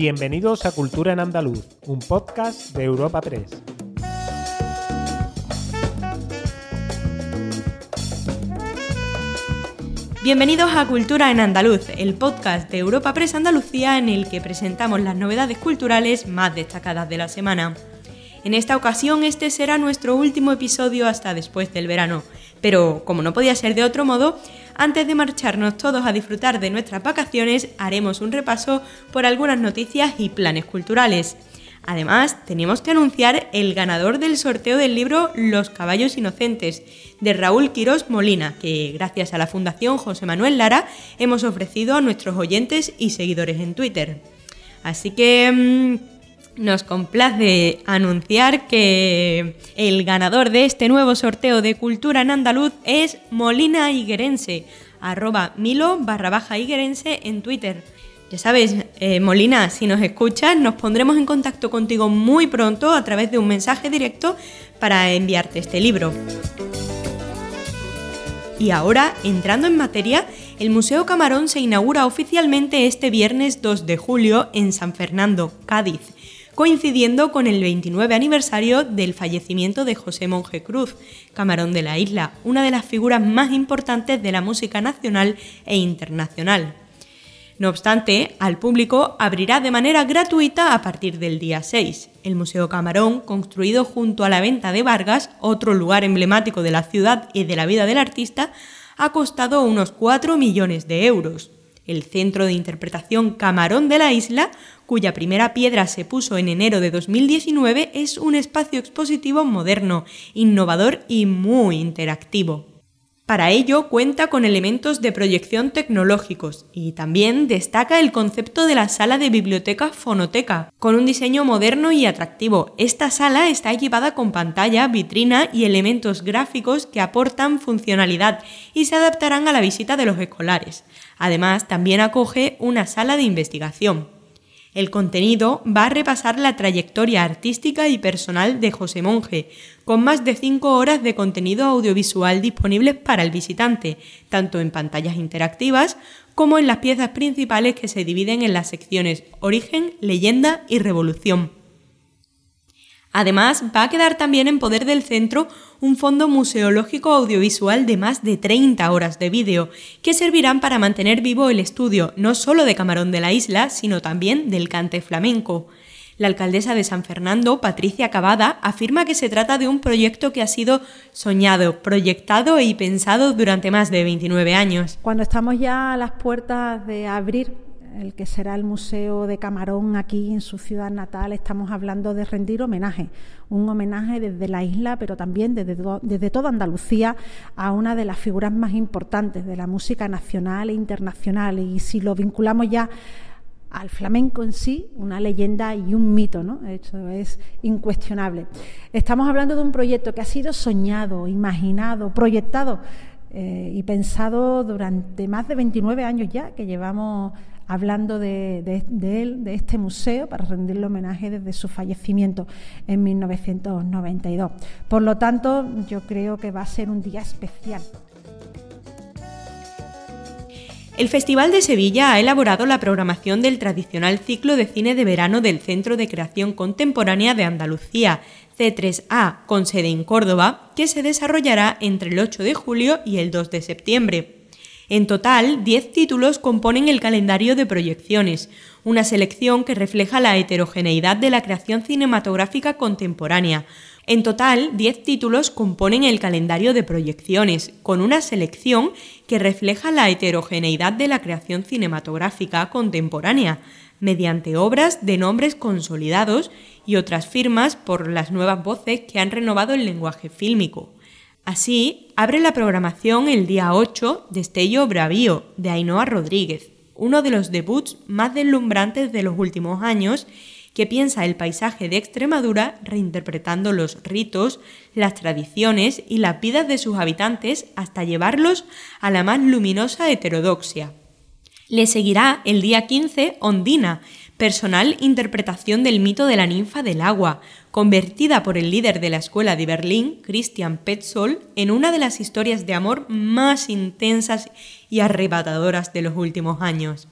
Bienvenidos a Cultura en Andaluz, un podcast de Europa Press. Bienvenidos a Cultura en Andaluz, el podcast de Europa Press Andalucía en el que presentamos las novedades culturales más destacadas de la semana. En esta ocasión este será nuestro último episodio hasta después del verano, pero como no podía ser de otro modo, antes de marcharnos todos a disfrutar de nuestras vacaciones, haremos un repaso por algunas noticias y planes culturales. Además, tenemos que anunciar el ganador del sorteo del libro Los caballos inocentes, de Raúl Quirós Molina, que gracias a la Fundación José Manuel Lara hemos ofrecido a nuestros oyentes y seguidores en Twitter. Así que mm, nos complace anunciar que el ganador de este nuevo sorteo de cultura en andaluz es Molina Higuerense, arroba milo barra baja higuerense en Twitter. Ya sabes, eh, Molina, si nos escuchas, nos pondremos en contacto contigo muy pronto a través de un mensaje directo para enviarte este libro. Y ahora, entrando en materia, el Museo Camarón se inaugura oficialmente este viernes 2 de julio en San Fernando, Cádiz, coincidiendo con el 29 aniversario del fallecimiento de José Monje Cruz, camarón de la isla, una de las figuras más importantes de la música nacional e internacional. No obstante, al público abrirá de manera gratuita a partir del día 6. El Museo Camarón, construido junto a la Venta de Vargas, otro lugar emblemático de la ciudad y de la vida del artista, ha costado unos 4 millones de euros. El Centro de Interpretación Camarón de la isla, cuya primera piedra se puso en enero de 2019, es un espacio expositivo moderno, innovador y muy interactivo. Para ello cuenta con elementos de proyección tecnológicos y también destaca el concepto de la sala de biblioteca fonoteca, con un diseño moderno y atractivo. Esta sala está equipada con pantalla, vitrina y elementos gráficos que aportan funcionalidad y se adaptarán a la visita de los escolares. Además, también acoge una sala de investigación. El contenido va a repasar la trayectoria artística y personal de José Monje, con más de 5 horas de contenido audiovisual disponibles para el visitante, tanto en pantallas interactivas como en las piezas principales que se dividen en las secciones Origen, Leyenda y Revolución. Además, va a quedar también en poder del centro un fondo museológico audiovisual de más de 30 horas de vídeo, que servirán para mantener vivo el estudio no solo de Camarón de la Isla, sino también del cante flamenco. La alcaldesa de San Fernando, Patricia Cavada, afirma que se trata de un proyecto que ha sido soñado, proyectado y pensado durante más de 29 años. Cuando estamos ya a las puertas de abrir el que será el Museo de Camarón aquí en su ciudad natal, estamos hablando de rendir homenaje, un homenaje desde la isla, pero también desde, desde toda Andalucía, a una de las figuras más importantes de la música nacional e internacional. Y si lo vinculamos ya al flamenco en sí, una leyenda y un mito, ¿no? Esto es incuestionable. Estamos hablando de un proyecto que ha sido soñado, imaginado, proyectado eh, y pensado durante más de 29 años ya, que llevamos hablando de, él, de este museo, para rendirle homenaje desde su fallecimiento en 1992. Por lo tanto, yo creo que va a ser un día especial. El Festival de Sevilla ha elaborado la programación del tradicional ciclo de cine de verano del Centro de Creación Contemporánea de Andalucía, C3A, con sede en Córdoba, que se desarrollará entre el 8 de julio y el 2 de septiembre. En total, 10 títulos componen el calendario de proyecciones, una selección que refleja la heterogeneidad de la creación cinematográfica contemporánea. En total, 10 títulos componen el calendario de proyecciones, con una selección que refleja la heterogeneidad de la creación cinematográfica contemporánea, mediante obras de nombres consolidados y otras firmas por las nuevas voces que han renovado el lenguaje fílmico. Así, abre la programación el día 8 Destello Bravío, de Ainhoa Rodríguez, uno de los debuts más deslumbrantes de los últimos años, que piensa el paisaje de Extremadura reinterpretando los ritos, las tradiciones y las vidas de sus habitantes hasta llevarlos a la más luminosa heterodoxia. Le seguirá el día 15 Ondina, personal interpretación del mito de la ninfa del agua, convertida por el líder de la escuela de Berlín, Christian Petzold, en una de las historias de amor más intensas y arrebatadoras de los últimos años.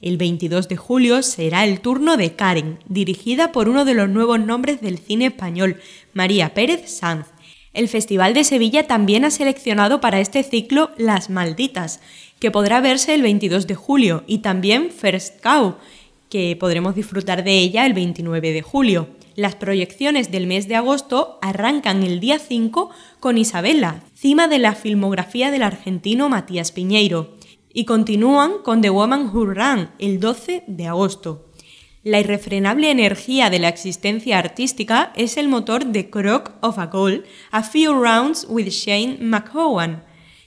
El 22 de julio será el turno de Karen, dirigida por uno de los nuevos nombres del cine español, María Pérez Sanz. El Festival de Sevilla también ha seleccionado para este ciclo Las Malditas, que podrá verse el 22 de julio, y también First Cow, que podremos disfrutar de ella el 29 de julio. Las proyecciones del mes de agosto arrancan el día 5 con Isabela, cima de la filmografía del argentino Matías Piñeiro y continúan con The Woman Who Ran el 12 de agosto. La irrefrenable energía de la existencia artística es el motor de Crock of a Goal, A Few Rounds with Shane McHowan,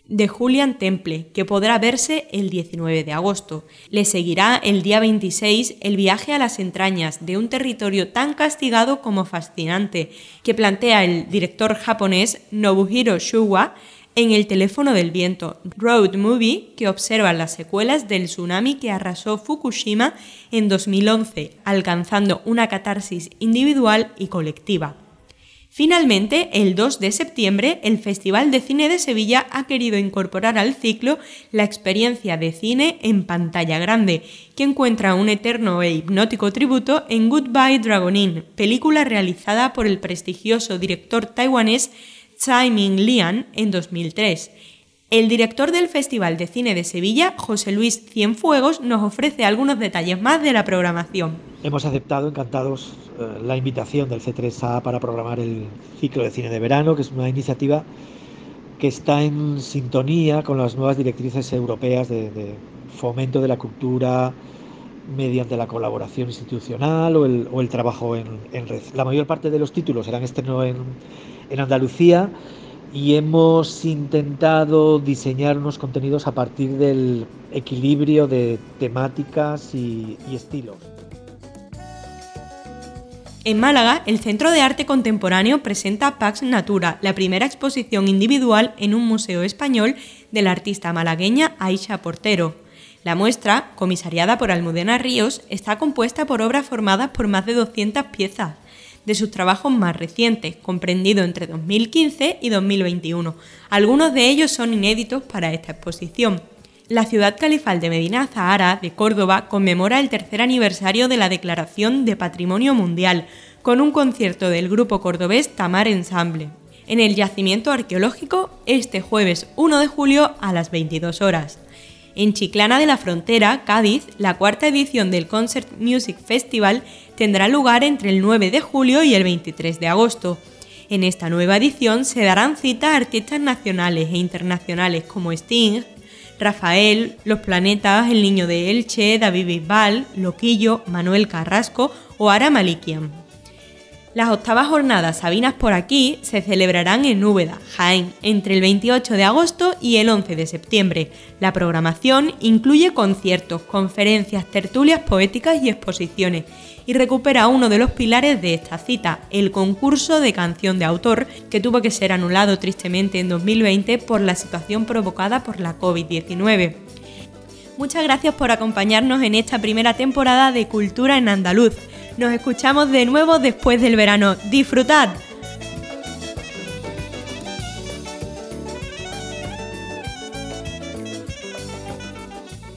de Julian Temple, que podrá verse el 19 de agosto. Le seguirá el día 26 el viaje a las entrañas de un territorio tan castigado como fascinante, que plantea el director japonés Nobuhiro Shuwa en El teléfono del viento, Road Movie, que observa las secuelas del tsunami que arrasó Fukushima en 2011, alcanzando una catarsis individual y colectiva. Finalmente, el 2 de septiembre, el Festival de Cine de Sevilla ha querido incorporar al ciclo la experiencia de cine en pantalla grande, que encuentra un eterno e hipnótico tributo en Goodbye Dragonin, película realizada por el prestigioso director taiwanés Tsai Ming Lian en 2003. El director del Festival de Cine de Sevilla, José Luis Cienfuegos, nos ofrece algunos detalles más de la programación. Hemos aceptado, encantados, eh, la invitación del C3A para programar el ciclo de cine de verano, que es una iniciativa que está en sintonía con las nuevas directrices europeas de, fomento de la cultura mediante la colaboración institucional o el, trabajo en, red. La mayor parte de los títulos serán estrenados en, en Andalucía y hemos intentado diseñar unos contenidos a partir del equilibrio de temáticas y, estilos. En Málaga, el Centro de Arte Contemporáneo presenta Pax Natura, la primera exposición individual en un museo español de la artista malagueña Aisha Portero. La muestra, comisariada por Almudena Ríos, está compuesta por obras formadas por más de 200 piezas, de sus trabajos más recientes, comprendido entre 2015 y 2021. Algunos de ellos son inéditos para esta exposición. La ciudad califal de Medina Zahara, de Córdoba, conmemora el tercer aniversario de la Declaración de Patrimonio Mundial, con un concierto del grupo cordobés Tamar Ensemble, en el yacimiento arqueológico este jueves 1 de julio a las 22 horas. En Chiclana de la Frontera, Cádiz, la cuarta edición del Concert Music Festival tendrá lugar entre el 9 de julio y el 23 de agosto. En esta nueva edición se darán cita a artistas nacionales e internacionales como Sting, Rafael, Los Planetas, El Niño de Elche, David Bisbal, Loquillo, Manuel Carrasco o Ara Malikian. Las octavas jornadas Sabinas por aquí se celebrarán en Úbeda, Jaén, entre el 28 de agosto y el 11 de septiembre. La programación incluye conciertos, conferencias, tertulias poéticas y exposiciones y recupera uno de los pilares de esta cita, el concurso de canción de autor, que tuvo que ser anulado tristemente en 2020 por la situación provocada por la COVID-19. Muchas gracias por acompañarnos en esta primera temporada de Cultura en Andaluz. Nos escuchamos de nuevo después del verano. ¡Disfrutad!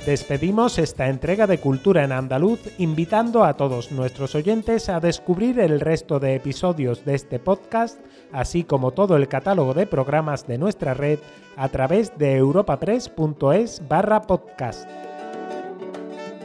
Despedimos esta entrega de Cultura en Andaluz invitando a todos nuestros oyentes a descubrir el resto de episodios de este podcast, así como todo el catálogo de programas de nuestra red a través de europapress.es barra podcast.